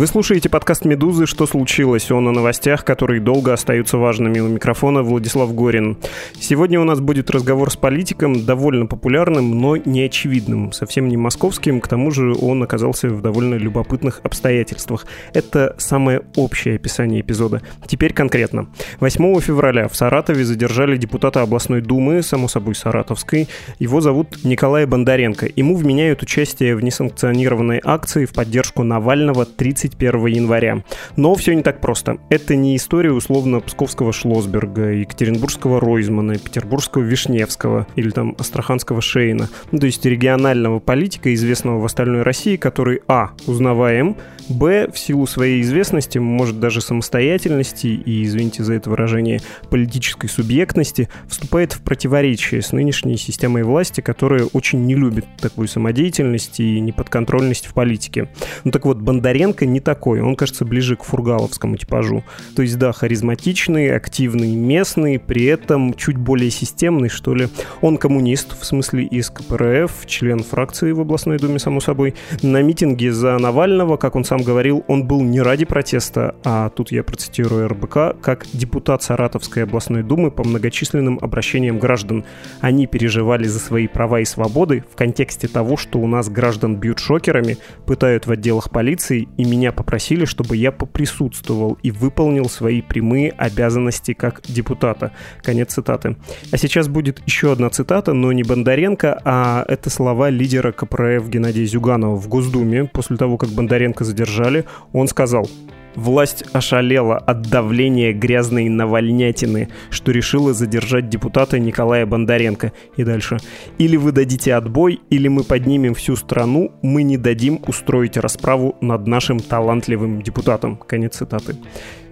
Вы слушаете подкаст «Медузы. Что случилось?» Он о новостях, которые долго остаются важными. У микрофона Владислав Горин. Сегодня у нас будет разговор с политиком, довольно популярным, но неочевидным. Совсем не московским, к тому же он оказался в довольно любопытных обстоятельствах. Это самое общее описание эпизода. Теперь конкретно. 8 февраля в Саратове задержали депутата областной думы, само собой саратовской. Его зовут Николай Бондаренко. Ему вменяют участие в несанкционированной акции в поддержку Навального 30 31 января. Но все не так просто. Это не история условно псковского Шлосберга, екатеринбургского Ройзмана, петербургского Вишневского или там астраханского Шейна. Ну, то есть регионального политика, известного в остальной России, который а. узнаваем, б. в силу своей известности, может даже самостоятельности и, извините за это выражение, политической субъектности, вступает в противоречие с нынешней системой власти, которая очень не любит такую самодеятельность и неподконтрольность в политике. Ну так вот, Бондаренко не такой, он кажется ближе к фургаловскому типажу. То есть, да, харизматичный, активный, местный, при этом чуть более системный, что ли. Он коммунист, в смысле из КПРФ, член фракции в областной думе, само собой. На митинге за Навального, как он сам говорил, он был не ради протеста, а тут я процитирую РБК, как депутат Саратовской областной думы по многочисленным обращениям граждан. Они переживали за свои права и свободы в контексте того, что у нас граждан бьют шокерами, пытают в отделах полиции и меня меня попросили, чтобы я поприсутствовал и выполнил свои прямые обязанности как депутата. Конец цитаты. А сейчас будет еще одна цитата, но не Бондаренко, а это слова лидера КПРФ Геннадия Зюганова в Госдуме. После того, как Бондаренко задержали, он сказал, Власть ошалела от давления грязной навальнятины, что решила задержать депутата Николая Бондаренко. И дальше. Или вы дадите отбой, или мы поднимем всю страну, мы не дадим устроить расправу над нашим талантливым депутатом. Конец цитаты.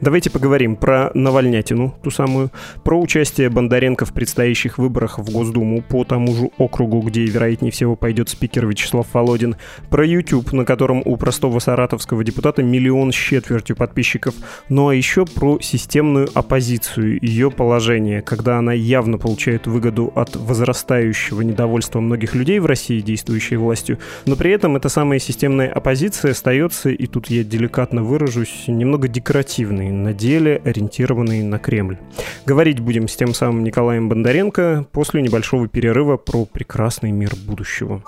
Давайте поговорим про Навальнятину, ту самую, про участие Бондаренко в предстоящих выборах в Госдуму по тому же округу, где, вероятнее всего, пойдет спикер Вячеслав Володин, про YouTube, на котором у простого саратовского депутата миллион с четвертью подписчиков, ну а еще про системную оппозицию, ее положение, когда она явно получает выгоду от возрастающего недовольства многих людей в России, действующей властью, но при этом эта самая системная оппозиция остается, и тут я деликатно выражусь, немного декоративной на деле ориентированный на Кремль. Говорить будем с тем самым Николаем Бондаренко после небольшого перерыва про прекрасный мир будущего.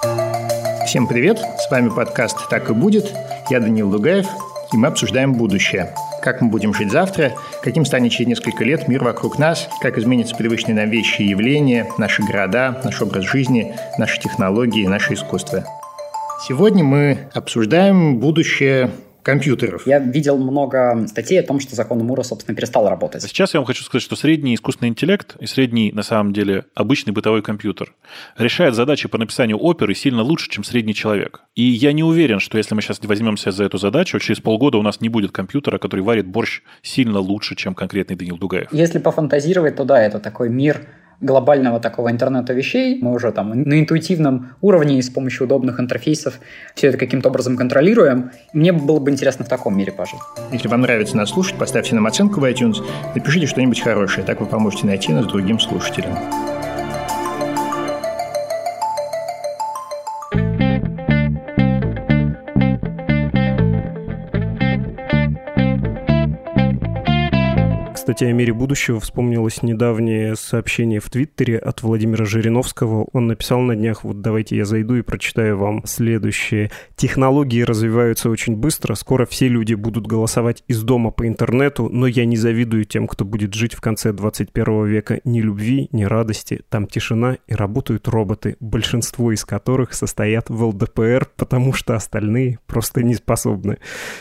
Всем привет, с вами подкаст «Так и будет». Я Данил Дугаев, и мы обсуждаем будущее. Как мы будем жить завтра, каким станет через несколько лет мир вокруг нас, как изменятся привычные нам вещи и явления, наши города, наш образ жизни, наши технологии, наше искусство. Сегодня мы обсуждаем будущее компьютеров. Я видел много статей о том, что закон Мура, собственно, перестал работать. Сейчас я вам хочу сказать, что средний искусственный интеллект и средний, на самом деле, обычный бытовой компьютер решает задачи по написанию оперы сильно лучше, чем средний человек. И я не уверен, что если мы сейчас возьмемся за эту задачу, через полгода у нас не будет компьютера, который варит борщ сильно лучше, чем конкретный Данил Дугаев. Если пофантазировать, то да, это такой мир глобального такого интернета вещей. Мы уже там на интуитивном уровне и с помощью удобных интерфейсов все это каким-то образом контролируем. Мне было бы интересно в таком мире пожить. Если вам нравится нас слушать, поставьте нам оценку в iTunes, напишите что-нибудь хорошее, так вы поможете найти нас другим слушателям. Кстати, о мире будущего вспомнилось недавнее сообщение в Твиттере от Владимира Жириновского. Он написал на днях, вот давайте я зайду и прочитаю вам следующее. Технологии развиваются очень быстро, скоро все люди будут голосовать из дома по интернету, но я не завидую тем, кто будет жить в конце 21 века ни любви, ни радости. Там тишина и работают роботы, большинство из которых состоят в ЛДПР, потому что остальные просто не способны.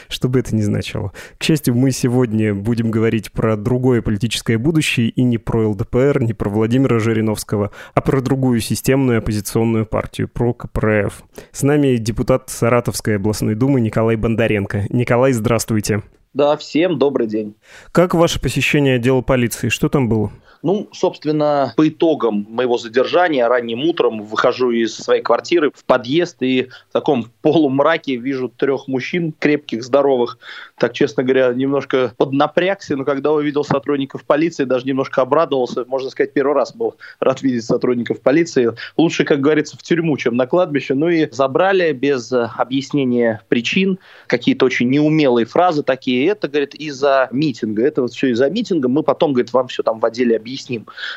Что бы это ни значило. К счастью, мы сегодня будем говорить про друг другое политическое будущее и не про ЛДПР, не про Владимира Жириновского, а про другую системную оппозиционную партию, про КПРФ. С нами депутат Саратовской областной думы Николай Бондаренко. Николай, здравствуйте. Да, всем добрый день. Как ваше посещение отдела полиции? Что там было? Ну, собственно, по итогам моего задержания ранним утром выхожу из своей квартиры в подъезд и в таком полумраке вижу трех мужчин крепких, здоровых. Так, честно говоря, немножко поднапрягся, но когда увидел сотрудников полиции, даже немножко обрадовался. Можно сказать, первый раз был рад видеть сотрудников полиции. Лучше, как говорится, в тюрьму, чем на кладбище. Ну и забрали без объяснения причин какие-то очень неумелые фразы такие. Это, говорит, из-за митинга. Это вот все из-за митинга. Мы потом, говорит, вам все там в отделе объясним.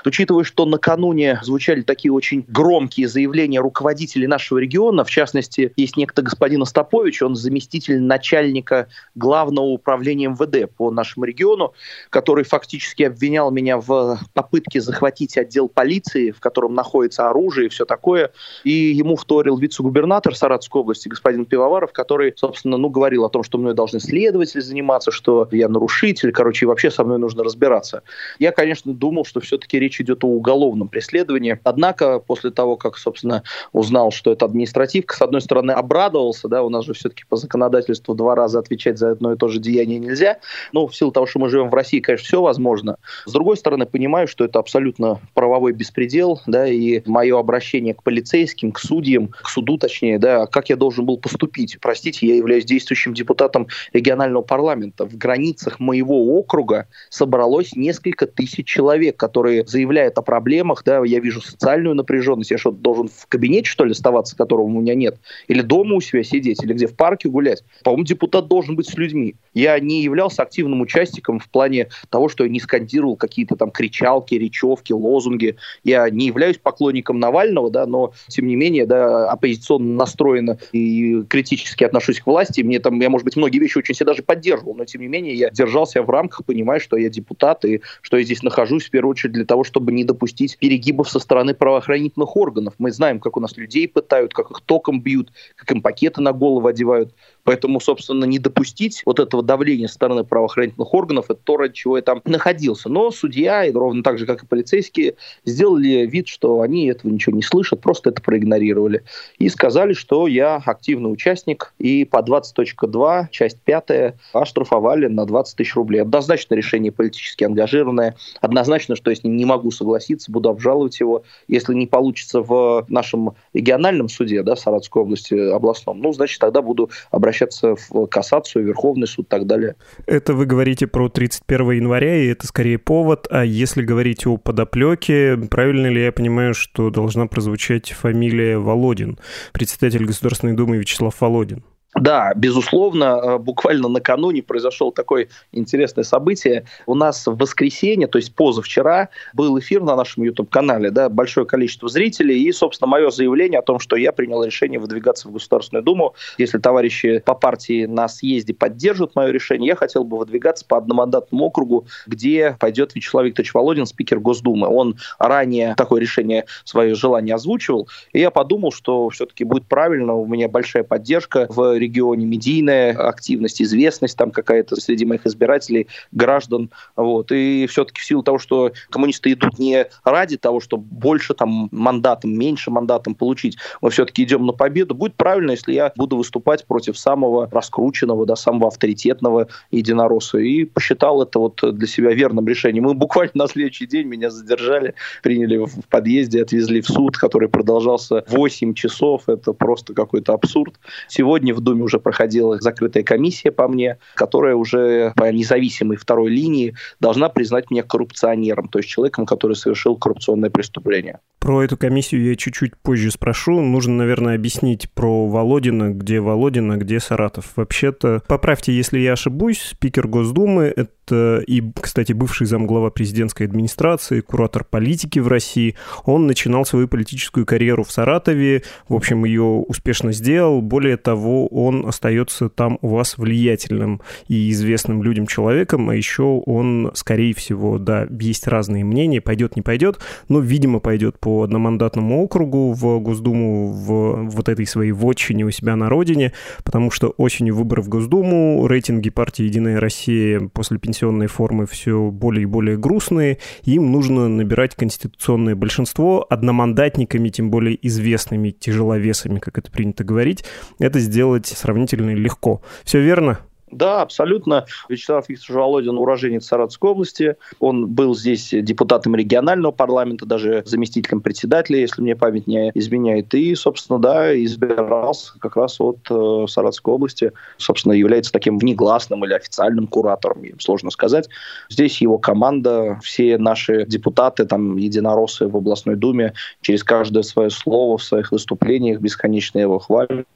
Учитывая, что накануне звучали такие очень громкие заявления руководителей нашего региона, в частности, есть некто господин Остапович, он заместитель начальника главного управления МВД по нашему региону, который фактически обвинял меня в попытке захватить отдел полиции, в котором находится оружие и все такое. И ему вторил вице-губернатор Саратовской области господин Пивоваров, который, собственно, ну, говорил о том, что мной должны следователи заниматься, что я нарушитель, короче, и вообще со мной нужно разбираться. Я, конечно, думал, что все-таки речь идет о уголовном преследовании. Однако, после того, как, собственно, узнал, что это административка, с одной стороны, обрадовался, да, у нас же все-таки по законодательству два раза отвечать за одно и то же деяние нельзя. Но в силу того, что мы живем в России, конечно, все возможно. С другой стороны, понимаю, что это абсолютно правовой беспредел, да, и мое обращение к полицейским, к судьям, к суду точнее, да, как я должен был поступить. Простите, я являюсь действующим депутатом регионального парламента. В границах моего округа собралось несколько тысяч человек, которые заявляют о проблемах, да, я вижу социальную напряженность, я что, должен в кабинете, что ли, оставаться, которого у меня нет, или дома у себя сидеть, или где, в парке гулять. По-моему, депутат должен быть с людьми. Я не являлся активным участником в плане того, что я не скандировал какие-то там кричалки, речевки, лозунги. Я не являюсь поклонником Навального, да, но, тем не менее, да, оппозиционно настроена и критически отношусь к власти. Мне там, я, может быть, многие вещи очень себя даже поддерживал, но, тем не менее, я держался в рамках, понимая, что я депутат и что я здесь нахожусь, в очередь, для того, чтобы не допустить перегибов со стороны правоохранительных органов. Мы знаем, как у нас людей пытают, как их током бьют, как им пакеты на голову одевают. Поэтому, собственно, не допустить вот этого давления со стороны правоохранительных органов, это то, ради чего я там находился. Но судья, и ровно так же, как и полицейские, сделали вид, что они этого ничего не слышат, просто это проигнорировали. И сказали, что я активный участник, и по 20.2, часть 5, оштрафовали на 20 тысяч рублей. Однозначно решение политически ангажированное. Однозначно, что ним не могу согласиться, буду обжаловать его. Если не получится в нашем региональном суде, да, Саратовской области, областном, ну, значит, тогда буду обращаться обращаться в кассацию, Верховный суд и так далее. Это вы говорите про 31 января, и это скорее повод. А если говорить о подоплеке, правильно ли я понимаю, что должна прозвучать фамилия Володин, председатель Государственной Думы Вячеслав Володин? Да, безусловно, э, буквально накануне произошло такое интересное событие. У нас в воскресенье, то есть позавчера, был эфир на нашем YouTube-канале, да, большое количество зрителей, и, собственно, мое заявление о том, что я принял решение выдвигаться в Государственную Думу. Если товарищи по партии на съезде поддержат мое решение, я хотел бы выдвигаться по одномандатному округу, где пойдет Вячеслав Викторович Володин, спикер Госдумы. Он ранее такое решение, свое желание озвучивал, и я подумал, что все-таки будет правильно, у меня большая поддержка в регионе, медийная активность, известность там какая-то среди моих избирателей, граждан. Вот. И все-таки в силу того, что коммунисты идут не ради того, чтобы больше там мандатом, меньше мандатом получить, мы все-таки идем на победу, будет правильно, если я буду выступать против самого раскрученного, да, самого авторитетного единоросса. И посчитал это вот для себя верным решением. Мы буквально на следующий день меня задержали, приняли в подъезде, отвезли в суд, который продолжался 8 часов. Это просто какой-то абсурд. Сегодня в Думе уже проходила закрытая комиссия по мне, которая уже по независимой второй линии должна признать меня коррупционером, то есть человеком, который совершил коррупционное преступление. Про эту комиссию я чуть-чуть позже спрошу. Нужно, наверное, объяснить про Володина, где Володина, где Саратов. Вообще-то, поправьте, если я ошибусь, спикер Госдумы — это и, кстати, бывший замглава президентской администрации, куратор политики в России. Он начинал свою политическую карьеру в Саратове, в общем, ее успешно сделал. Более того, он остается там у вас влиятельным и известным людям человеком, а еще он, скорее всего, да, есть разные мнения, пойдет, не пойдет, но, видимо, пойдет по одномандатному округу в Госдуму в вот этой своей вотчине у себя на родине, потому что осенью выборов в Госдуму рейтинги партии «Единая Россия» после пенсионной формы все более и более грустные, им нужно набирать конституционное большинство одномандатниками, тем более известными тяжеловесами, как это принято говорить, это сделать сравнительно легко. Все верно? Да, абсолютно. Вячеслав Викторович Володин уроженец Саратовской области. Он был здесь депутатом регионального парламента, даже заместителем председателя, если мне память не изменяет. И, собственно, да, избирался как раз от э, Саратовской области. Собственно, является таким внегласным или официальным куратором, им сложно сказать. Здесь его команда, все наши депутаты, там, единороссы в областной думе, через каждое свое слово в своих выступлениях бесконечно его хвалят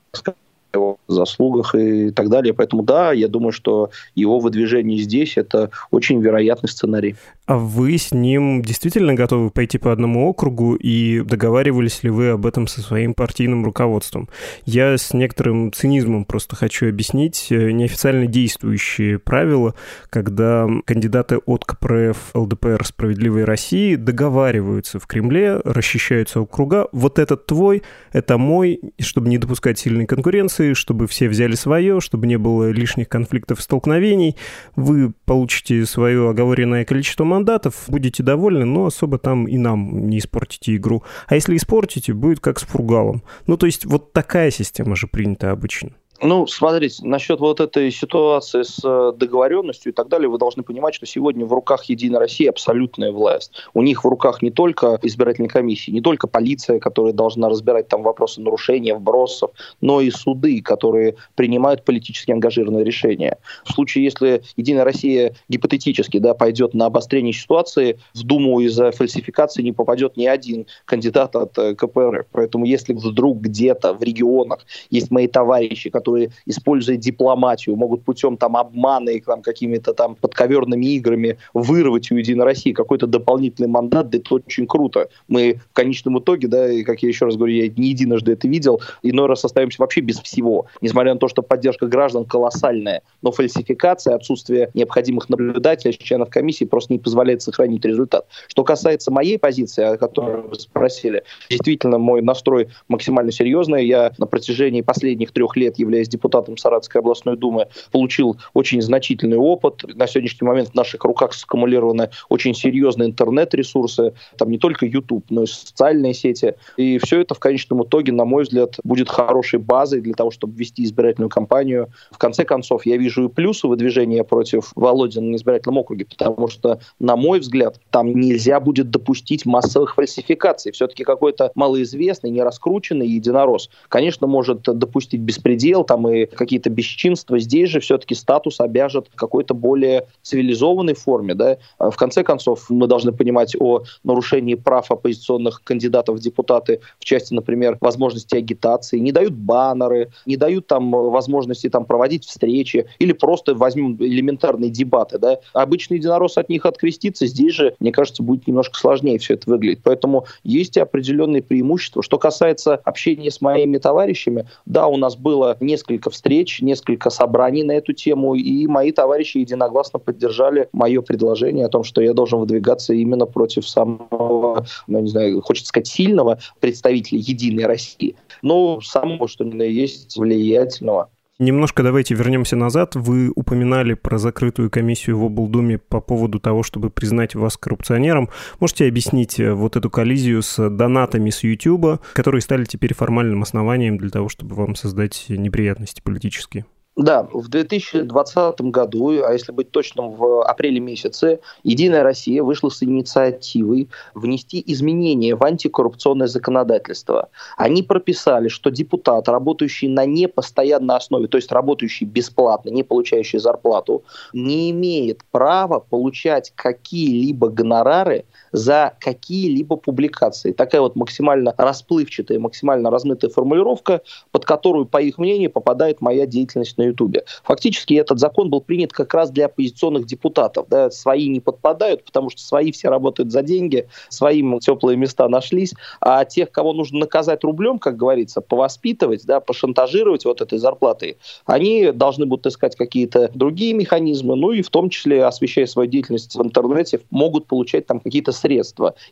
его заслугах и так далее. Поэтому да, я думаю, что его выдвижение здесь – это очень вероятный сценарий. А вы с ним действительно готовы пойти по одному округу и договаривались ли вы об этом со своим партийным руководством? Я с некоторым цинизмом просто хочу объяснить э, неофициально действующие правила, когда кандидаты от КПРФ ЛДПР «Справедливой России» договариваются в Кремле, расчищаются округа. Вот этот твой, это мой, чтобы не допускать сильной конкуренции, чтобы все взяли свое, чтобы не было лишних конфликтов и столкновений. Вы получите свое оговоренное количество мандатов, будете довольны, но особо там и нам не испортите игру. А если испортите, будет как с Фургалом. Ну, то есть вот такая система же принята обычно. Ну, смотрите, насчет вот этой ситуации с э, договоренностью и так далее, вы должны понимать, что сегодня в руках Единой России абсолютная власть. У них в руках не только избирательные комиссии, не только полиция, которая должна разбирать там вопросы нарушения, вбросов, но и суды, которые принимают политически ангажированные решения. В случае, если Единая Россия гипотетически да, пойдет на обострение ситуации, в Думу из-за фальсификации не попадет ни один кандидат от э, КПРФ. Поэтому если вдруг где-то в регионах есть мои товарищи, которые которые, используя дипломатию, могут путем там обмана и там, какими-то там подковерными играми вырвать у Единой России какой-то дополнительный мандат, да это очень круто. Мы в конечном итоге, да, и как я еще раз говорю, я не единожды это видел, иной раз остаемся вообще без всего. Несмотря на то, что поддержка граждан колоссальная, но фальсификация, отсутствие необходимых наблюдателей, членов комиссии просто не позволяет сохранить результат. Что касается моей позиции, о которой вы спросили, действительно мой настрой максимально серьезный. Я на протяжении последних трех лет являюсь являясь депутатом Саратовской областной думы, получил очень значительный опыт. На сегодняшний момент в наших руках скумулированы очень серьезные интернет-ресурсы, там не только YouTube, но и социальные сети. И все это в конечном итоге, на мой взгляд, будет хорошей базой для того, чтобы вести избирательную кампанию. В конце концов, я вижу и плюсы выдвижения против Володина на избирательном округе, потому что, на мой взгляд, там нельзя будет допустить массовых фальсификаций. Все-таки какой-то малоизвестный, не раскрученный единорос, конечно, может допустить беспредел, там и какие-то бесчинства. Здесь же все-таки статус обяжет какой-то более цивилизованной форме. Да? А в конце концов, мы должны понимать о нарушении прав оппозиционных кандидатов в депутаты в части, например, возможности агитации. Не дают баннеры, не дают там возможности там, проводить встречи или просто возьмем элементарные дебаты. Да? Обычный единорос от них открестится. Здесь же, мне кажется, будет немножко сложнее все это выглядеть. Поэтому есть определенные преимущества. Что касается общения с моими товарищами, да, у нас было не несколько встреч, несколько собраний на эту тему, и мои товарищи единогласно поддержали мое предложение о том, что я должен выдвигаться именно против самого, ну, не знаю, хочется сказать, сильного представителя Единой России, но самого, что ни на есть, влиятельного. Немножко давайте вернемся назад. Вы упоминали про закрытую комиссию в облдуме по поводу того, чтобы признать вас коррупционером. Можете объяснить э, вот эту коллизию с донатами с YouTube, которые стали теперь формальным основанием для того, чтобы вам создать неприятности политические? Да, в 2020 году, а если быть точным, в апреле месяце, Единая Россия вышла с инициативой внести изменения в антикоррупционное законодательство. Они прописали, что депутат, работающий на непостоянной основе, то есть работающий бесплатно, не получающий зарплату, не имеет права получать какие-либо гонорары за какие-либо публикации. Такая вот максимально расплывчатая, максимально размытая формулировка, под которую, по их мнению, попадает моя деятельность на Ютубе. Фактически этот закон был принят как раз для оппозиционных депутатов. Да, свои не подпадают, потому что свои все работают за деньги, своим теплые места нашлись, а тех, кого нужно наказать рублем, как говорится, повоспитывать, да, пошантажировать вот этой зарплатой, они должны будут искать какие-то другие механизмы, ну и в том числе, освещая свою деятельность в интернете, могут получать там какие-то средства.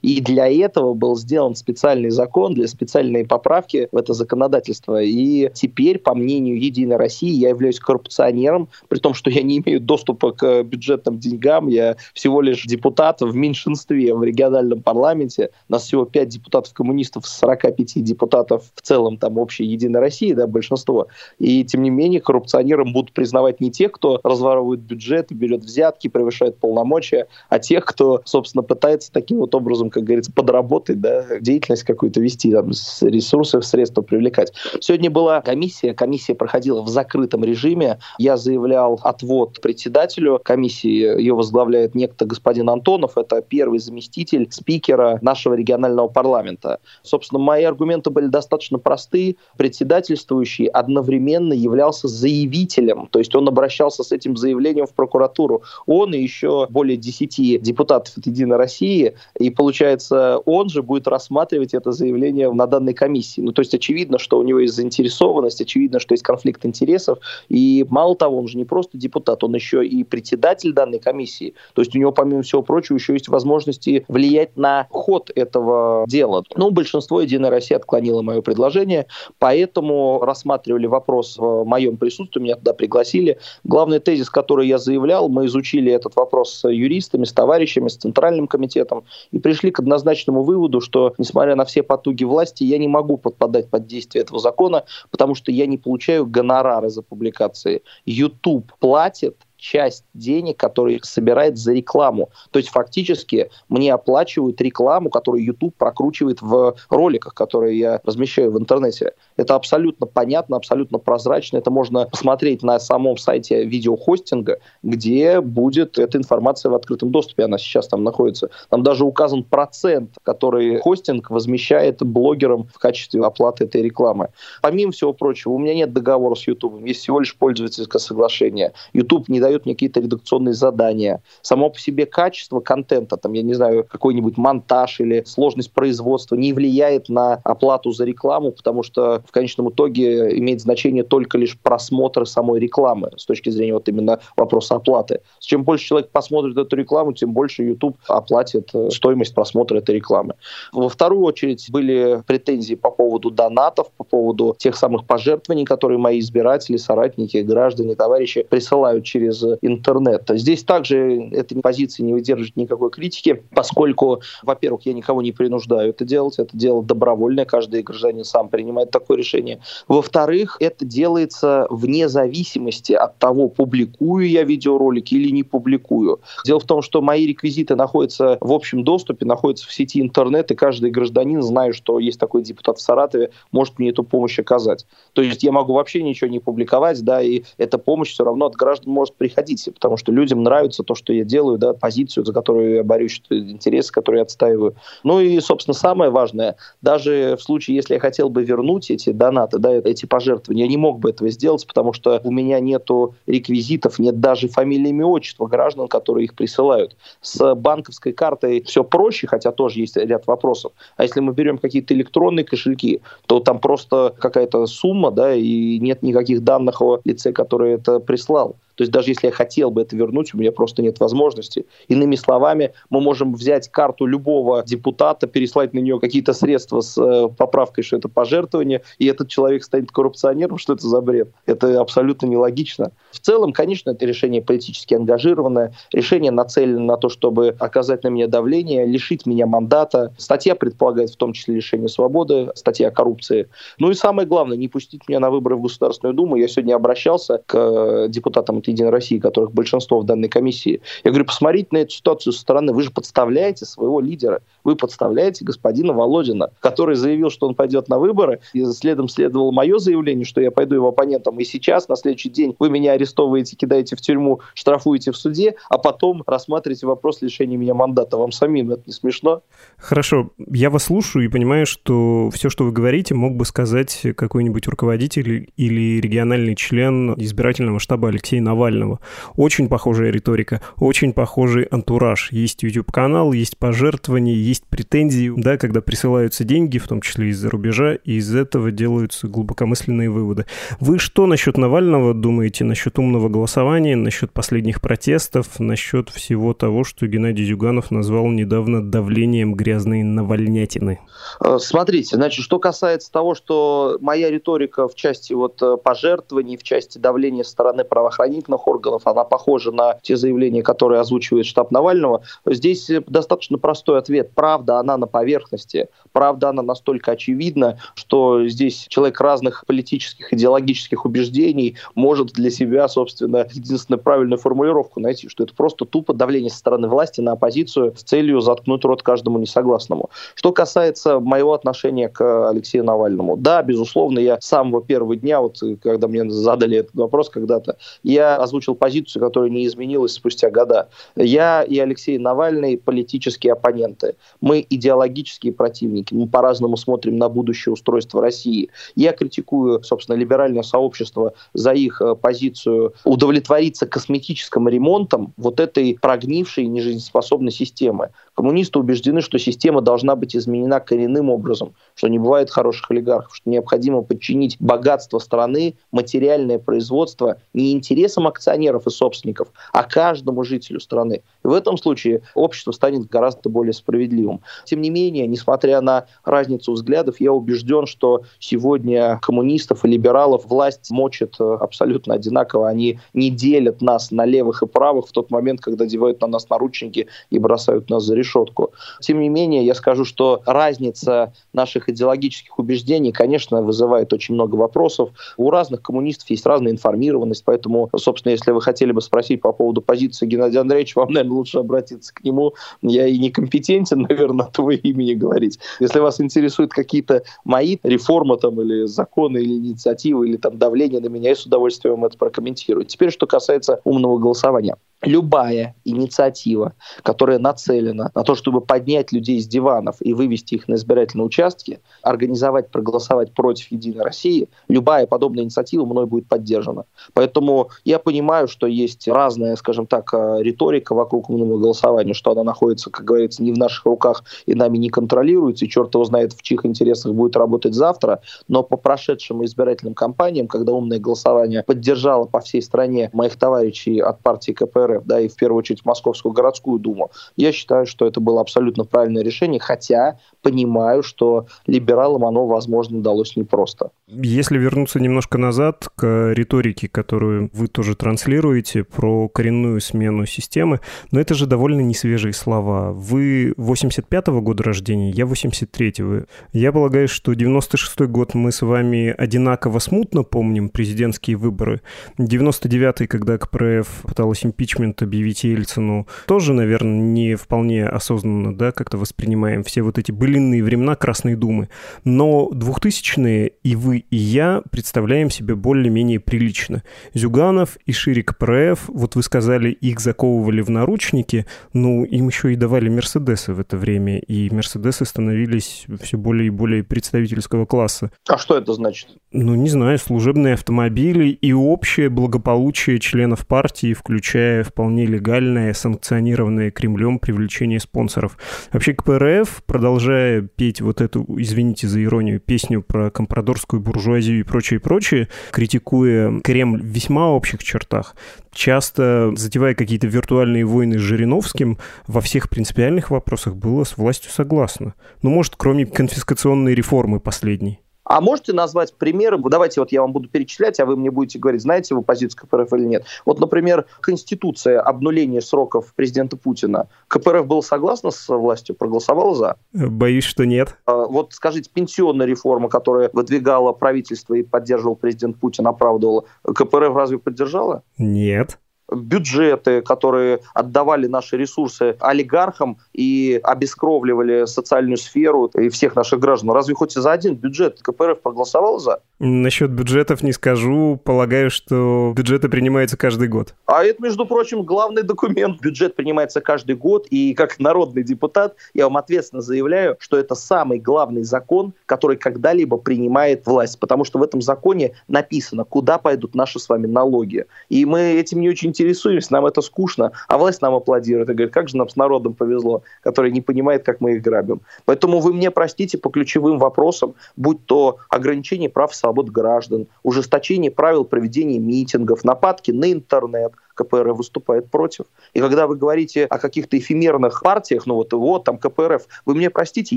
И для этого был сделан специальный закон, для специальной поправки в это законодательство. И теперь, по мнению Единой России, я являюсь коррупционером, при том, что я не имею доступа к бюджетным деньгам, я всего лишь депутат в меньшинстве в региональном парламенте. У нас всего 5 депутатов-коммунистов, 45 депутатов в целом там общей Единой России, да, большинство. И тем не менее коррупционером будут признавать не тех, кто разворовывает бюджет, берет взятки, превышает полномочия, а тех, кто, собственно, пытается таким вот образом, как говорится, подработать, да, деятельность какую-то вести, там, ресурсы, средства привлекать. Сегодня была комиссия, комиссия проходила в закрытом режиме. Я заявлял отвод председателю комиссии, ее возглавляет некто господин Антонов, это первый заместитель спикера нашего регионального парламента. Собственно, мои аргументы были достаточно просты. Председательствующий одновременно являлся заявителем, то есть он обращался с этим заявлением в прокуратуру. Он и еще более 10 депутатов от «Единой России», и получается, он же будет рассматривать это заявление на данной комиссии. Ну, то есть очевидно, что у него есть заинтересованность, очевидно, что есть конфликт интересов, и мало того, он же не просто депутат, он еще и председатель данной комиссии. То есть у него, помимо всего прочего, еще есть возможности влиять на ход этого дела. Ну, большинство «Единой России» отклонило мое предложение, поэтому рассматривали вопрос в моем присутствии, меня туда пригласили. Главный тезис, который я заявлял, мы изучили этот вопрос с юристами, с товарищами, с Центральным комитетом и пришли к однозначному выводу, что, несмотря на все потуги власти, я не могу подпадать под действие этого закона, потому что я не получаю гонорары за публикации. YouTube платит часть денег, которые собирает за рекламу. То есть фактически мне оплачивают рекламу, которую YouTube прокручивает в роликах, которые я размещаю в интернете. Это абсолютно понятно, абсолютно прозрачно. Это можно посмотреть на самом сайте видеохостинга, где будет эта информация в открытом доступе. Она сейчас там находится. Там даже указан процент, который хостинг возмещает блогерам в качестве оплаты этой рекламы. Помимо всего прочего, у меня нет договора с YouTube, есть всего лишь пользовательское соглашение. YouTube не дает дает мне какие-то редакционные задания. Само по себе качество контента, там, я не знаю, какой-нибудь монтаж или сложность производства не влияет на оплату за рекламу, потому что в конечном итоге имеет значение только лишь просмотр самой рекламы с точки зрения вот именно вопроса оплаты. Чем больше человек посмотрит эту рекламу, тем больше YouTube оплатит э, стоимость просмотра этой рекламы. Во вторую очередь были претензии по поводу донатов, по поводу тех самых пожертвований, которые мои избиратели, соратники, граждане, товарищи присылают через интернета. Здесь также эта позиция не выдерживает никакой критики, поскольку, во-первых, я никого не принуждаю это делать, это дело добровольное, каждый гражданин сам принимает такое решение. Во-вторых, это делается вне зависимости от того, публикую я видеоролики или не публикую. Дело в том, что мои реквизиты находятся в общем доступе, находятся в сети интернет, и каждый гражданин, зная, что есть такой депутат в Саратове, может мне эту помощь оказать. То есть я могу вообще ничего не публиковать, да, и эта помощь все равно от граждан может приходите, потому что людям нравится то, что я делаю, да, позицию, за которую я борюсь, интересы, которые я отстаиваю. Ну и, собственно, самое важное, даже в случае, если я хотел бы вернуть эти донаты, да, эти пожертвования, я не мог бы этого сделать, потому что у меня нету реквизитов, нет даже фамилии, имя, отчества граждан, которые их присылают. С банковской картой все проще, хотя тоже есть ряд вопросов. А если мы берем какие-то электронные кошельки, то там просто какая-то сумма, да, и нет никаких данных о лице, который это прислал. То есть даже если я хотел бы это вернуть, у меня просто нет возможности. Иными словами, мы можем взять карту любого депутата, переслать на нее какие-то средства с э, поправкой, что это пожертвование, и этот человек станет коррупционером, что это за бред? Это абсолютно нелогично. В целом, конечно, это решение политически ангажированное, решение нацелено на то, чтобы оказать на меня давление, лишить меня мандата. Статья предполагает в том числе лишение свободы, статья о коррупции. Ну и самое главное, не пустить меня на выборы в Государственную Думу. Я сегодня обращался к э, депутатам от «Единой России», которых большинство в данной комиссии. Я говорю, посмотрите на эту ситуацию со стороны. Вы же подставляете своего лидера. Вы подставляете господина Володина, который заявил, что он пойдет на выборы. И следом следовало мое заявление, что я пойду его оппонентом. И сейчас, на следующий день, вы меня арестовываете, кидаете в тюрьму, штрафуете в суде, а потом рассматриваете вопрос лишения меня мандата. Вам самим это не смешно? Хорошо. Я вас слушаю и понимаю, что все, что вы говорите, мог бы сказать какой-нибудь руководитель или региональный член избирательного штаба Алексея Навального. Очень похожая риторика, очень похожий антураж. Есть YouTube-канал, есть пожертвования, есть претензии, да, когда присылаются деньги, в том числе из-за рубежа, и из этого делаются глубокомысленные выводы. Вы что насчет Навального думаете, насчет умного голосования, насчет последних протестов, насчет всего того, что Геннадий Зюганов назвал недавно давлением грязной навальнятины? Э, смотрите, значит, что касается того, что моя риторика в части вот э, пожертвований, в части давления со стороны правоохранительных органов, она похожа на те заявления, которые озвучивает штаб Навального, здесь достаточно простой ответ. Правда, она на поверхности. Правда, она настолько очевидна, что здесь человек разных политических, идеологических убеждений может для себя, собственно, единственную правильную формулировку найти, что это просто тупо давление со стороны власти на оппозицию с целью заткнуть рот каждому несогласному. Что касается моего отношения к Алексею Навальному, да, безусловно, я с самого первого дня, вот когда мне задали этот вопрос когда-то, я озвучил позицию, которая не изменилась спустя года. Я и Алексей Навальный политические оппоненты. Мы идеологические противники. Мы по-разному смотрим на будущее устройство России. Я критикую, собственно, либеральное сообщество за их э, позицию удовлетвориться косметическим ремонтом вот этой прогнившей нежизнеспособной системы. Коммунисты убеждены, что система должна быть изменена коренным образом, что не бывает хороших олигархов, что необходимо подчинить богатство страны, материальное производство не интересам акционеров и собственников, а каждому жителю страны. И в этом случае общество станет гораздо более справедливым. Тем не менее, несмотря на разницу взглядов, я убежден, что сегодня коммунистов и либералов власть мочит э, абсолютно одинаково. Они не делят нас на левых и правых в тот момент, когда девают на нас наручники и бросают нас за решетку. Тем не менее, я скажу, что разница наших идеологических убеждений, конечно, вызывает очень много вопросов. У разных коммунистов есть разная информированность, поэтому, собственно, если вы хотели бы спросить по поводу позиции Геннадия Андреевича, вам, наверное, лучше обратиться к нему. Я и некомпетентен, наверное, от имени говорить. Если вас интересуют какие-то мои реформы там, или законы, или инициативы, или там давление на меня, я с удовольствием это прокомментирую. Теперь, что касается умного голосования любая инициатива, которая нацелена на то, чтобы поднять людей с диванов и вывести их на избирательные участки, организовать, проголосовать против Единой России, любая подобная инициатива мной будет поддержана. Поэтому я понимаю, что есть разная, скажем так, э, риторика вокруг умного голосования, что она находится, как говорится, не в наших руках и нами не контролируется, и черт его знает, в чьих интересах будет работать завтра. Но по прошедшим избирательным кампаниям, когда умное голосование поддержало по всей стране моих товарищей от партии КПРФ, РФ, да, и в первую очередь Московскую городскую думу. Я считаю, что это было абсолютно правильное решение, хотя понимаю, что либералам оно, возможно, далось непросто. Если вернуться немножко назад к риторике, которую вы тоже транслируете про коренную смену системы, но это же довольно несвежие слова. Вы 85-го года рождения, я 83-го. Я полагаю, что 96-й год мы с вами одинаково смутно помним президентские выборы. 99-й, когда КПРФ пыталась импичмент импичмент объявить Ельцину, тоже, наверное, не вполне осознанно, да, как-то воспринимаем все вот эти былинные времена Красной Думы. Но 2000-е и вы, и я представляем себе более-менее прилично. Зюганов и Ширик ПРФ, вот вы сказали, их заковывали в наручники, ну, им еще и давали Мерседесы в это время, и Мерседесы становились все более и более представительского класса. А что это значит? Ну, не знаю, служебные автомобили и общее благополучие членов партии, включая вполне легальное, санкционированное Кремлем привлечение спонсоров. Вообще КПРФ, продолжая петь вот эту, извините за иронию, песню про компрадорскую буржуазию и прочее, прочее, критикуя Кремль в весьма общих чертах, часто затевая какие-то виртуальные войны с Жириновским, во всех принципиальных вопросах было с властью согласно. Ну, может, кроме конфискационной реформы последней. А можете назвать примеры? Давайте вот я вам буду перечислять, а вы мне будете говорить, знаете вы позицию КПРФ или нет. Вот, например, Конституция обнуления сроков президента Путина. КПРФ был согласна с властью, проголосовал за? Боюсь, что нет. А, вот скажите, пенсионная реформа, которая выдвигала правительство и поддерживал президент Путин, оправдывала, КПРФ разве поддержала? Нет бюджеты, которые отдавали наши ресурсы олигархам и обескровливали социальную сферу и всех наших граждан. Разве хоть за один бюджет КПРФ проголосовал за? Насчет бюджетов не скажу. Полагаю, что бюджеты принимаются каждый год. А это, между прочим, главный документ. Бюджет принимается каждый год. И как народный депутат я вам ответственно заявляю, что это самый главный закон, который когда-либо принимает власть. Потому что в этом законе написано, куда пойдут наши с вами налоги. И мы этим не очень интересуемся, нам это скучно. А власть нам аплодирует и говорит, как же нам с народом повезло, который не понимает, как мы их грабим. Поэтому вы мне простите по ключевым вопросам, будь то ограничение прав и свобод граждан, ужесточение правил проведения митингов, нападки на интернет, КПРФ выступает против. И когда вы говорите о каких-то эфемерных партиях, ну вот, вот там КПРФ, вы мне простите,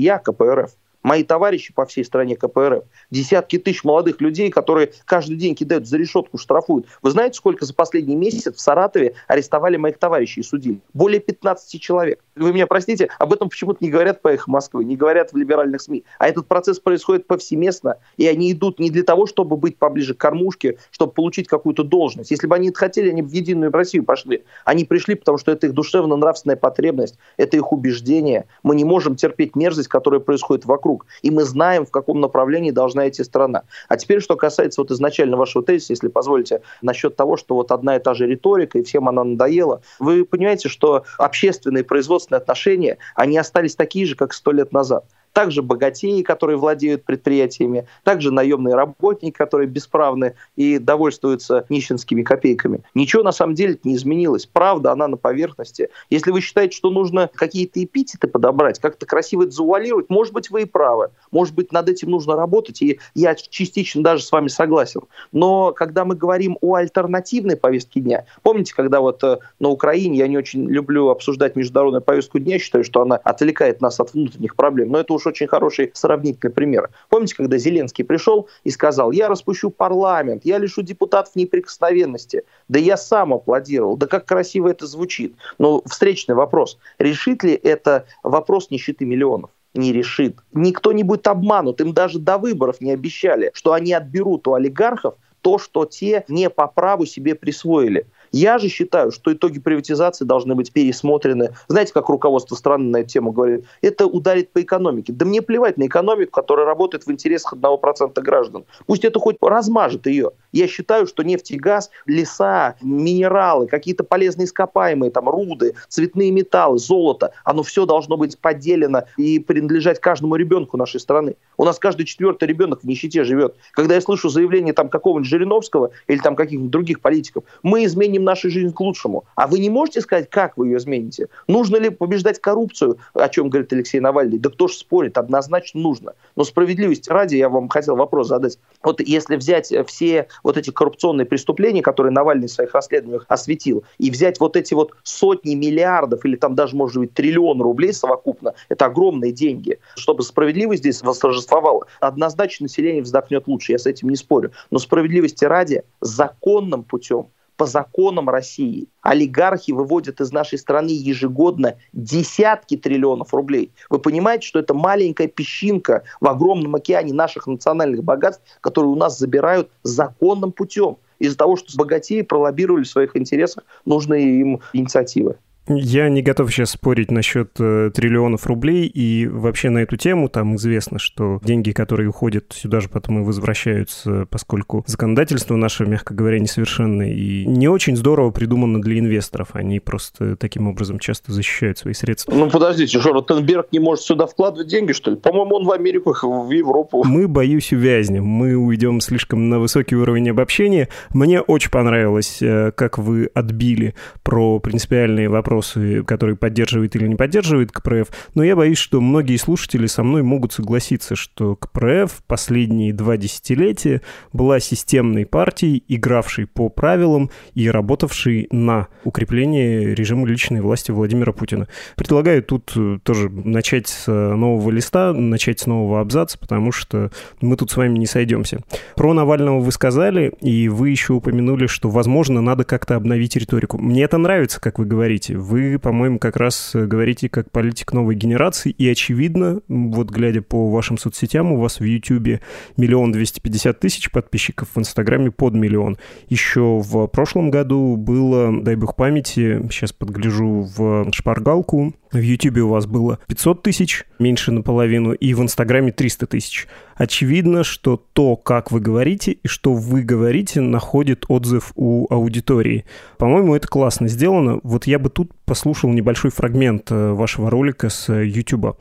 я КПРФ мои товарищи по всей стране КПРФ, десятки тысяч молодых людей, которые каждый день кидают за решетку, штрафуют. Вы знаете, сколько за последний месяц в Саратове арестовали моих товарищей и судили? Более 15 человек. Вы меня простите, об этом почему-то не говорят по их Москвы, не говорят в либеральных СМИ. А этот процесс происходит повсеместно, и они идут не для того, чтобы быть поближе к кормушке, чтобы получить какую-то должность. Если бы они это хотели, они бы в Единую Россию пошли. Они пришли, потому что это их душевно-нравственная потребность, это их убеждение. Мы не можем терпеть мерзость, которая происходит вокруг вокруг. И мы знаем, в каком направлении должна идти страна. А теперь, что касается вот изначально вашего тезиса, если позволите, насчет того, что вот одна и та же риторика, и всем она надоела. Вы понимаете, что общественные производственные отношения, они остались такие же, как сто лет назад также богатеи, которые владеют предприятиями, также наемные работники, которые бесправны и довольствуются нищенскими копейками. Ничего на самом деле не изменилось. Правда, она на поверхности. Если вы считаете, что нужно какие-то эпитеты подобрать, как-то красиво это завуалировать, может быть, вы и правы. Может быть, над этим нужно работать, и я частично даже с вами согласен. Но когда мы говорим о альтернативной повестке дня, помните, когда вот э, на Украине, я не очень люблю обсуждать международную повестку дня, считаю, что она отвлекает нас от внутренних проблем, но это уж очень хороший сравнительный пример. Помните, когда Зеленский пришел и сказал, я распущу парламент, я лишу депутатов неприкосновенности. Да я сам аплодировал. Да как красиво это звучит. Но встречный вопрос. Решит ли это вопрос нищеты миллионов? не решит. Никто не будет обманут. Им даже до выборов не обещали, что они отберут у олигархов то, что те не по праву себе присвоили. Я же считаю, что итоги приватизации должны быть пересмотрены. Знаете, как руководство страны на эту тему говорит? Это ударит по экономике. Да мне плевать на экономику, которая работает в интересах 1% граждан. Пусть это хоть размажет ее. Я считаю, что нефть и газ, леса, минералы, какие-то полезные ископаемые, там, руды, цветные металлы, золото, оно все должно быть поделено и принадлежать каждому ребенку нашей страны. У нас каждый четвертый ребенок в нищете живет. Когда я слышу заявление там какого-нибудь Жириновского или там каких-нибудь других политиков, мы изменим нашу жизнь к лучшему. А вы не можете сказать, как вы ее измените? Нужно ли побеждать коррупцию, о чем говорит Алексей Навальный? Да кто же спорит? Однозначно нужно. Но справедливости ради я вам хотел вопрос задать. Вот если взять все вот эти коррупционные преступления, которые Навальный в своих расследованиях осветил, и взять вот эти вот сотни миллиардов или там даже, может быть, триллион рублей совокупно, это огромные деньги, чтобы справедливость здесь восторжествовала, однозначно население вздохнет лучше, я с этим не спорю. Но справедливости ради, законным путем по законам России олигархи выводят из нашей страны ежегодно десятки триллионов рублей. Вы понимаете, что это маленькая песчинка в огромном океане наших национальных богатств, которые у нас забирают законным путем из-за того, что богатеи пролоббировали в своих интересах нужные им инициативы. Я не готов сейчас спорить насчет э, триллионов рублей, и вообще на эту тему там известно, что деньги, которые уходят сюда же потом и возвращаются, поскольку законодательство наше, мягко говоря, несовершенное и не очень здорово придумано для инвесторов. Они просто таким образом часто защищают свои средства. Ну, подождите, что, Ротенберг не может сюда вкладывать деньги, что ли? По-моему, он в Америку, в Европу. Мы, боюсь, увязнем. Мы уйдем слишком на высокий уровень обобщения. Мне очень понравилось, э, как вы отбили про принципиальные вопросы вопросы, которые поддерживает или не поддерживает КПРФ, но я боюсь, что многие слушатели со мной могут согласиться, что КПРФ последние два десятилетия была системной партией, игравшей по правилам и работавшей на укрепление режима личной власти Владимира Путина. Предлагаю тут э, тоже начать с нового листа, начать с нового абзаца, потому что мы тут с вами не сойдемся. Про Навального вы сказали, и вы еще упомянули, что, возможно, надо как-то обновить риторику. Мне это нравится, как вы говорите. Вы, по-моему, как раз э, говорите как политик новой генерации, и очевидно, вот глядя по вашим соцсетям, у вас в Ютьюбе миллион двести пятьдесят тысяч подписчиков, в Инстаграме под миллион. Еще в прошлом году было, дай бог памяти, сейчас подгляжу в шпаргалку, в Ютьюбе у вас было 500 тысяч, меньше наполовину, и в Инстаграме 300 тысяч. Очевидно, что то, как вы говорите и что вы говорите, находит отзыв у аудитории. По-моему, это классно сделано. Вот я бы тут послушал небольшой фрагмент э, вашего ролика с YouTube.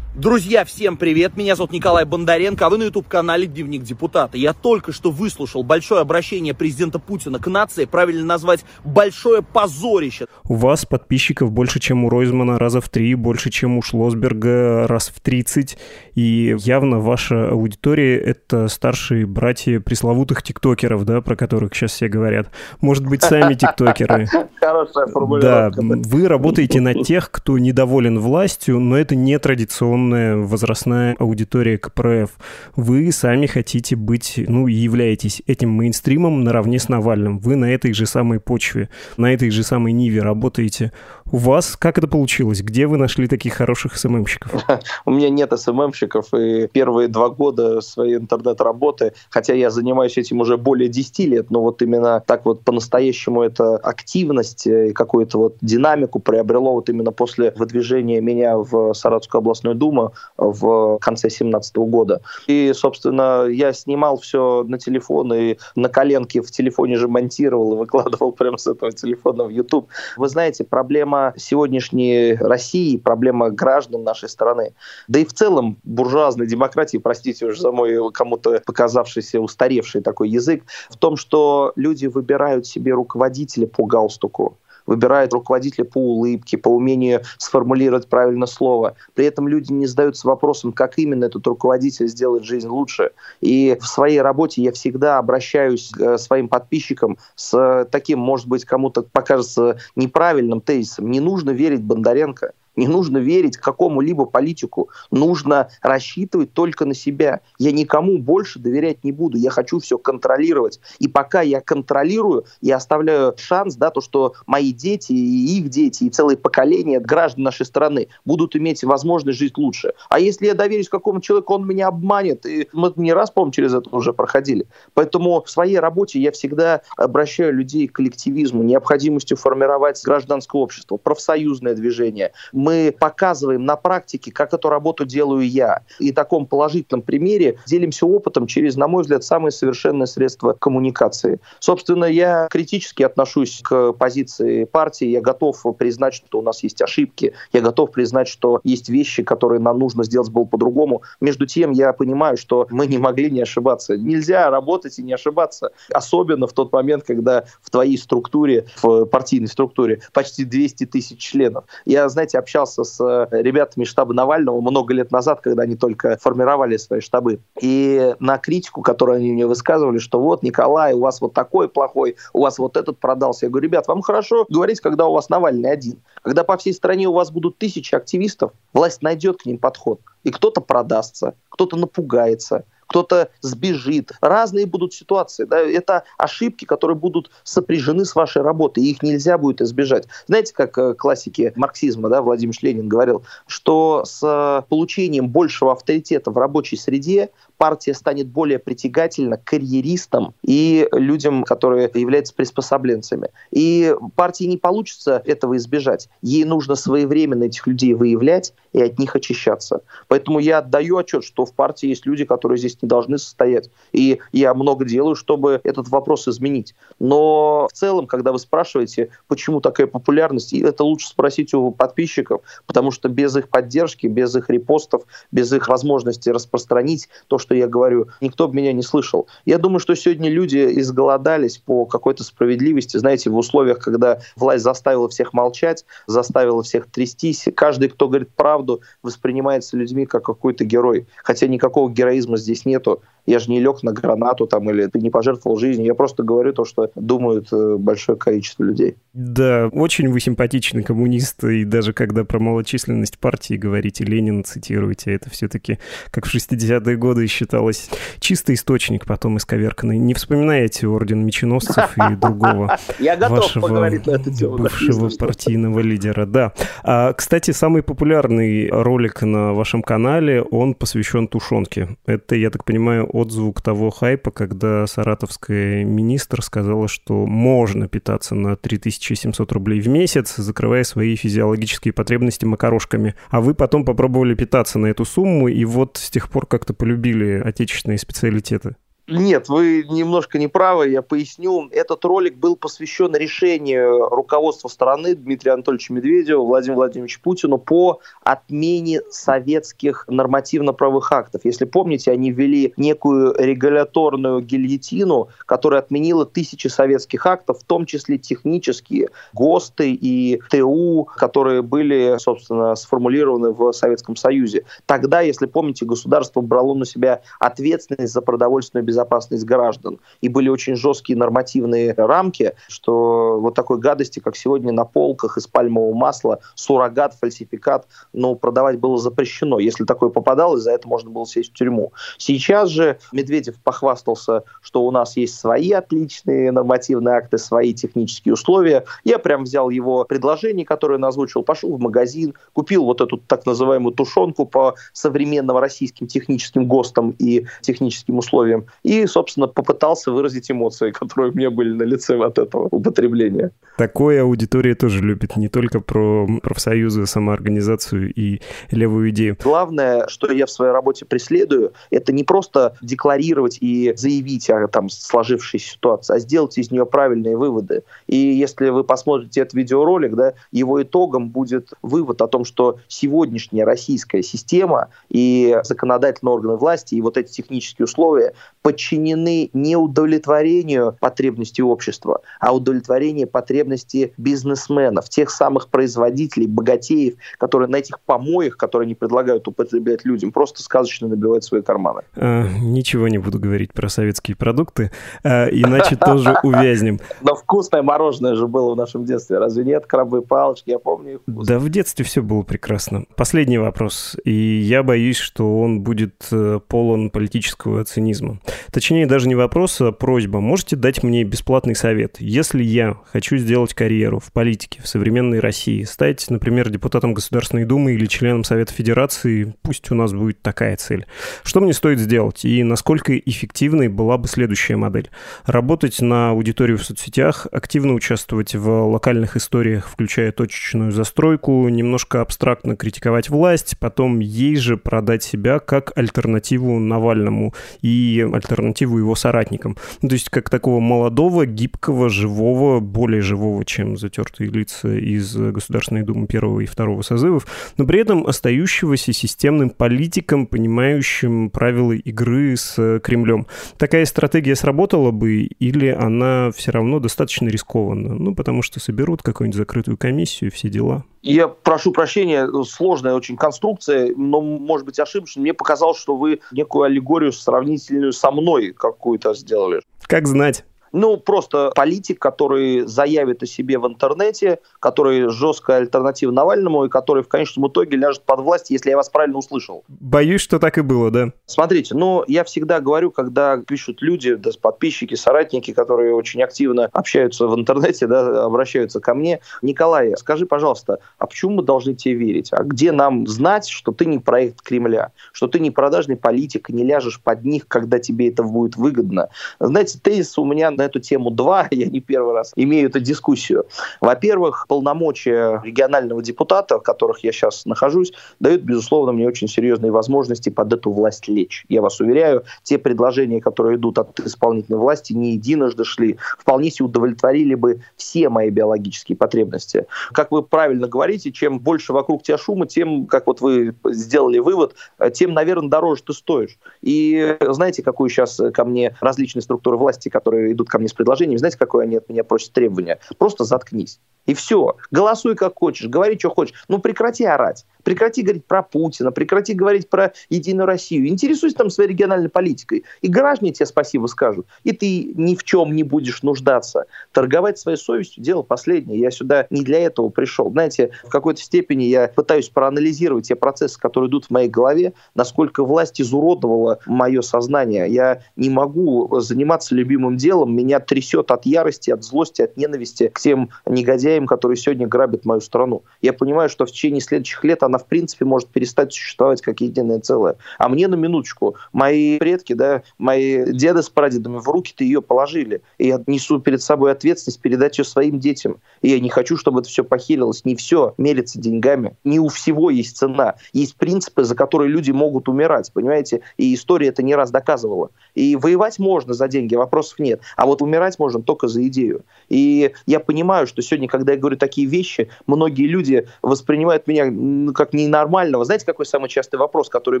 Друзья, всем привет! Меня зовут Николай Бондаренко, а вы на YouTube-канале Дневник Депутата. Я только что выслушал большое обращение президента Путина к нации, правильно назвать большое позорище. У вас подписчиков больше, чем у Ройзмана, раза в три, больше, чем у Шлосберга, раз в тридцать. И явно ваша аудитория — это старшие братья пресловутых тиктокеров, да, про которых сейчас все говорят. Может быть, сами тиктокеры. Хорошая формулировка. Да, вы работаете на тех, кто недоволен властью, но это не традиционно огромная возрастная аудитория КПРФ. Вы сами хотите быть, ну, являетесь этим мейнстримом наравне с Навальным. Вы на этой же самой почве, на этой же самой ниве работаете. У вас как это получилось? Где вы нашли таких хороших СММщиков? У меня нет СММщиков, и первые два года своей интернет-работы, хотя я занимаюсь этим уже более 10 лет, но вот именно так вот по-настоящему это активность и какую-то вот динамику приобрело вот именно после выдвижения меня в Саратовскую областную думу в конце 2017 года. И, собственно, я снимал все на телефон и на коленке в телефоне же монтировал и выкладывал прямо с этого телефона в YouTube. Вы знаете, проблема сегодняшней России, проблема граждан нашей страны, да и в целом буржуазной демократии, простите уж за мой кому-то показавшийся устаревший такой язык, в том, что люди выбирают себе руководителя по галстуку выбирает руководителя по улыбке, по умению сформулировать правильно слово. При этом люди не задаются вопросом, как именно этот руководитель сделает жизнь лучше. И в своей работе я всегда обращаюсь к своим подписчикам с таким, может быть, кому-то покажется неправильным тезисом. Не нужно верить Бондаренко. Не нужно верить какому-либо политику. Нужно рассчитывать только на себя. Я никому больше доверять не буду. Я хочу все контролировать. И пока я контролирую, я оставляю шанс, да, то, что мои дети и их дети, и целые поколения граждан нашей страны будут иметь возможность жить лучше. А если я доверюсь какому-то человеку, он меня обманет. И мы не раз, по через это уже проходили. Поэтому в своей работе я всегда обращаю людей к коллективизму, необходимостью формировать гражданское общество, профсоюзное движение, мы показываем на практике, как эту работу делаю я. И в таком положительном примере делимся опытом через, на мой взгляд, самые совершенные средства коммуникации. Собственно, я критически отношусь к позиции партии, я готов признать, что у нас есть ошибки, я готов признать, что есть вещи, которые нам нужно сделать было по-другому. Между тем, я понимаю, что мы не могли не ошибаться. Нельзя работать и не ошибаться. Особенно в тот момент, когда в твоей структуре, в партийной структуре почти 200 тысяч членов. Я, знаете, общался общался с э, ребятами штаба Навального много лет назад, когда они только формировали свои штабы. И на критику, которую они мне высказывали, что вот, Николай, у вас вот такой плохой, у вас вот этот продался. Я говорю, ребят, вам хорошо говорить, когда у вас Навальный один. Когда по всей стране у вас будут тысячи активистов, власть найдет к ним подход. И кто-то продастся, кто-то напугается, кто-то сбежит. Разные будут ситуации. Да? Это ошибки, которые будут сопряжены с вашей работой, и их нельзя будет избежать. Знаете, как э, классики марксизма, да, Владимир Ленин говорил, что с получением большего авторитета в рабочей среде партия станет более притягательна карьеристам и людям, которые являются приспособленцами. И партии не получится этого избежать. Ей нужно своевременно этих людей выявлять и от них очищаться. Поэтому я отдаю отчет, что в партии есть люди, которые здесь не должны состоять. И я много делаю, чтобы этот вопрос изменить. Но в целом, когда вы спрашиваете, почему такая популярность, это лучше спросить у подписчиков, потому что без их поддержки, без их репостов, без их возможности распространить то, что я говорю, никто бы меня не слышал. Я думаю, что сегодня люди изголодались по какой-то справедливости, знаете, в условиях, когда власть заставила всех молчать, заставила всех трястись. Каждый, кто говорит правду, воспринимается людьми как какой-то герой. Хотя никакого героизма здесь нету. Я же не лег на гранату там или не пожертвовал жизнью. Я просто говорю то, что думают э, большое количество людей. Да, очень вы симпатичный коммунист, и даже когда про малочисленность партии говорите, Ленина цитируете, это все-таки, как в 60-е годы считалось, чистый источник, потом исковерканный. Не вспоминаете орден меченосцев и другого вашего бывшего партийного лидера. Да. А, кстати, самый популярный ролик на вашем канале, он посвящен тушенке. Это, я так понимаю, отзвук того хайпа, когда саратовская министр сказала, что можно питаться на 3700 рублей в месяц, закрывая свои физиологические потребности макарошками. А вы потом попробовали питаться на эту сумму, и вот с тех пор как-то полюбили отечественные специалитеты. Нет, вы немножко не правы, я поясню. Этот ролик был посвящен решению руководства страны Дмитрия Анатольевича Медведева, Владимира Владимировича Путину по отмене советских нормативно-правовых актов. Если помните, они ввели некую регуляторную гильотину, которая отменила тысячи советских актов, в том числе технические, ГОСТы и ТУ, которые были, собственно, сформулированы в Советском Союзе. Тогда, если помните, государство брало на себя ответственность за продовольственную безопасность граждан. И были очень жесткие нормативные рамки, что вот такой гадости, как сегодня на полках из пальмового масла, суррогат, фальсификат, ну, продавать было запрещено. Если такое попадалось, за это можно было сесть в тюрьму. Сейчас же Медведев похвастался, что у нас есть свои отличные нормативные акты, свои технические условия. Я прям взял его предложение, которое он озвучил, пошел в магазин, купил вот эту так называемую тушенку по современным российским техническим ГОСТам и техническим условиям и, собственно, попытался выразить эмоции, которые у меня были на лице от этого употребления. Такое аудитория тоже любит, не только про профсоюзы, самоорганизацию и левую идею. Главное, что я в своей работе преследую, это не просто декларировать и заявить о там, сложившейся ситуации, а сделать из нее правильные выводы. И если вы посмотрите этот видеоролик, да, его итогом будет вывод о том, что сегодняшняя российская система и законодательные органы власти, и вот эти технические условия подчинены не удовлетворению потребностей общества, а удовлетворению потребностей бизнесменов, тех самых производителей, богатеев, которые на этих помоях, которые они предлагают употреблять людям, просто сказочно набивают свои карманы. А, ничего не буду говорить про советские продукты, а, иначе тоже увязнем. Но вкусное мороженое же было в нашем детстве, разве нет? Крабовые палочки, я помню их. Да, в детстве все было прекрасно. Последний вопрос, и я боюсь, что он будет э, полон политического цинизма. Точнее, даже не вопрос, а просьба. Можете дать мне бесплатный совет? Если я хочу сделать карьеру в политике, в современной России, стать, например, депутатом Государственной Думы или членом Совета Федерации, пусть у нас будет такая цель. Что мне стоит сделать? И насколько эффективной была бы следующая модель? Работать на аудиторию в соцсетях, активно участвовать в локальных историях, включая точечную застройку, немножко абстрактно критиковать власть, потом ей же продать себя как альтернативу Навальному и альтернативу его соратникам. Ну, то есть как такого молодого, гибкого, живого, более живого, чем затертые лица из Государственной Думы первого и второго созывов, но при этом остающегося системным политиком, понимающим правила игры с Кремлем. Такая стратегия сработала бы или она все равно достаточно рискованна? Ну, потому что соберут какую-нибудь закрытую комиссию все дела. Я прошу прощения, сложная очень конструкция, но, может быть, ошибочно. Мне показалось, что вы некую аллегорию сравнительную со мной какую-то сделали. Как знать. Ну, просто политик, который заявит о себе в интернете, который жесткая альтернатива Навальному и который в конечном итоге ляжет под власть, если я вас правильно услышал. Боюсь, что так и было, да. Смотрите, ну, я всегда говорю, когда пишут люди, да, подписчики, соратники, которые очень активно общаются в интернете, да, обращаются ко мне, Николай, скажи, пожалуйста, а почему мы должны тебе верить? А где нам знать, что ты не проект Кремля, что ты не продажный политик, не ляжешь под них, когда тебе это будет выгодно? Знаете, тезис у меня на эту тему два, я не первый раз имею эту дискуссию. Во-первых, полномочия регионального депутата, в которых я сейчас нахожусь, дают, безусловно, мне очень серьезные возможности под эту власть лечь. Я вас уверяю, те предложения, которые идут от исполнительной власти, не единожды шли, вполне себе удовлетворили бы все мои биологические потребности. Как вы правильно говорите, чем больше вокруг тебя шума, тем, как вот вы сделали вывод, тем, наверное, дороже ты стоишь. И знаете, какую сейчас ко мне различные структуры власти, которые идут ко мне с предложением, знаете, какое они от меня просят требования? Просто заткнись. И все. Голосуй как хочешь, говори, что хочешь. Ну прекрати орать. Прекрати говорить про Путина, прекрати говорить про Единую Россию. Интересуйся там своей региональной политикой. И граждане тебе спасибо скажут. И ты ни в чем не будешь нуждаться. Торговать своей совестью – дело последнее. Я сюда не для этого пришел. Знаете, в какой-то степени я пытаюсь проанализировать те процессы, которые идут в моей голове, насколько власть изуродовала мое сознание. Я не могу заниматься любимым делом. Меня трясет от ярости, от злости, от ненависти к тем негодяям, которые сегодня грабят мою страну. Я понимаю, что в течение следующих лет она она в принципе может перестать существовать как единое целое. А мне на минуточку, мои предки, да, мои деды с прадедами в руки-то ее положили. И я несу перед собой ответственность передать ее своим детям. И я не хочу, чтобы это все похерилось. Не все мерится деньгами. Не у всего есть цена. Есть принципы, за которые люди могут умирать, понимаете? И история это не раз доказывала. И воевать можно за деньги, вопросов нет. А вот умирать можно только за идею. И я понимаю, что сегодня, когда я говорю такие вещи, многие люди воспринимают меня ну, как ненормального. Знаете, какой самый частый вопрос, который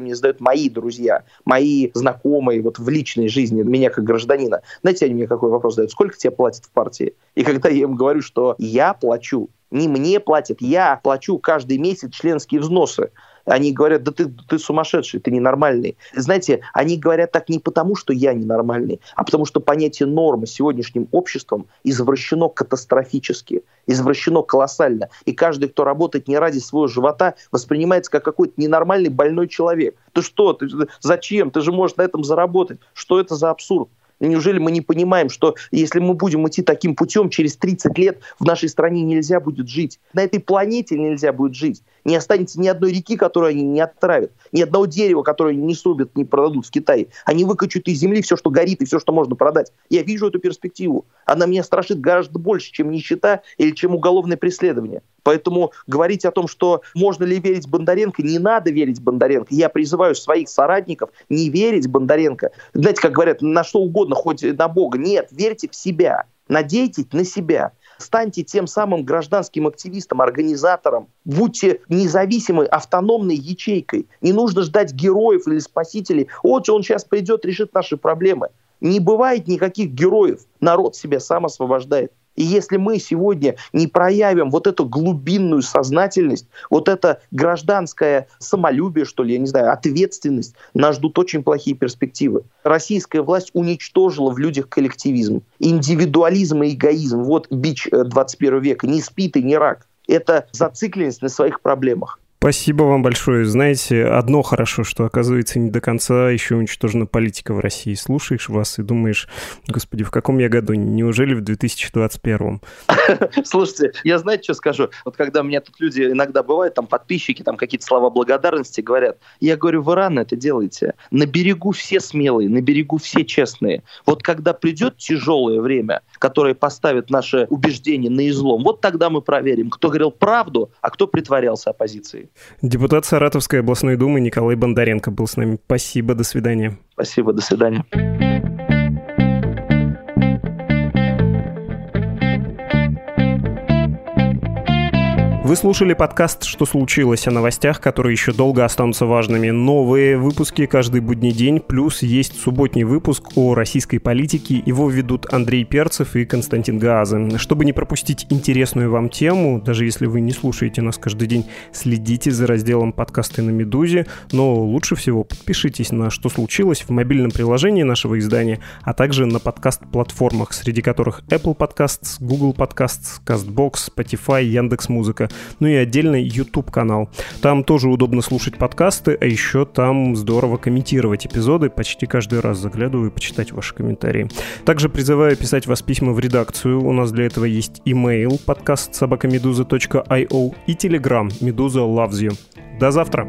мне задают мои друзья, мои знакомые вот в личной жизни, меня как гражданина? Знаете, они мне какой вопрос задают? Сколько тебе платят в партии? И когда я им говорю, что я плачу, не мне платят, я плачу каждый месяц членские взносы. Они говорят, да ты, ты сумасшедший, ты ненормальный. Знаете, они говорят так не потому, что я ненормальный, а потому что понятие нормы сегодняшним обществом извращено катастрофически, извращено колоссально. И каждый, кто работает не ради своего живота, воспринимается как какой-то ненормальный больной человек. Ты что? Ты, зачем? Ты же можешь на этом заработать. Что это за абсурд? Неужели мы не понимаем, что если мы будем идти таким путем, через 30 лет в нашей стране нельзя будет жить? На этой планете нельзя будет жить. Не останется ни одной реки, которую они не оттравят, ни одного дерева, которое не срубят, не продадут в Китае. Они выкачут из земли все, что горит и все, что можно продать. Я вижу эту перспективу. Она меня страшит гораздо больше, чем нищета или чем уголовное преследование. Поэтому говорить о том, что можно ли верить Бондаренко, не надо верить Бондаренко. Я призываю своих соратников не верить Бондаренко. Знаете, как говорят, на что угодно, хоть на Бога. Нет, верьте в себя. Надейтесь на себя. Станьте тем самым гражданским активистом, организатором. Будьте независимой, автономной ячейкой. Не нужно ждать героев или спасителей. Вот он сейчас придет, решит наши проблемы. Не бывает никаких героев. Народ себя сам освобождает. И если мы сегодня не проявим вот эту глубинную сознательность, вот это гражданское самолюбие, что ли, я не знаю, ответственность, нас ждут очень плохие перспективы. Российская власть уничтожила в людях коллективизм, индивидуализм и эгоизм. Вот бич 21 э, века. Не спит и не рак. Это зацикленность на своих проблемах. Спасибо вам большое. Знаете, одно хорошо, что, оказывается, не до конца еще уничтожена политика в России. Слушаешь вас и думаешь, господи, в каком я году? Неужели в 2021? Слушайте, я знаете, что скажу? Вот когда у меня тут люди иногда бывают, там подписчики, там какие-то слова благодарности говорят, я говорю, вы рано это делаете. На берегу все смелые, на берегу все честные. Вот когда придет тяжелое время, которое поставит наше убеждение на излом, вот тогда мы проверим, кто говорил правду, а кто притворялся оппозицией. Депутат Саратовской областной думы Николай Бондаренко был с нами. Спасибо, до свидания. Спасибо, до свидания. Вы слушали подкаст «Что случилось?» о новостях, которые еще долго останутся важными. Новые выпуски каждый будний день, плюс есть субботний выпуск о российской политике. Его ведут Андрей Перцев и Константин Гаазы. Чтобы не пропустить интересную вам тему, даже если вы не слушаете нас каждый день, следите за разделом подкасты на «Медузе», но лучше всего подпишитесь на «Что случилось» в мобильном приложении нашего издания, а также на подкаст-платформах, среди которых Apple Podcasts, Google Podcasts, CastBox, Spotify, Яндекс.Музыка ну и отдельный YouTube-канал. Там тоже удобно слушать подкасты, а еще там здорово комментировать эпизоды. Почти каждый раз заглядываю почитать ваши комментарии. Также призываю писать вас письма в редакцию. У нас для этого есть email подкаст собакамедуза.io и Telegram Медуза loves you. До завтра!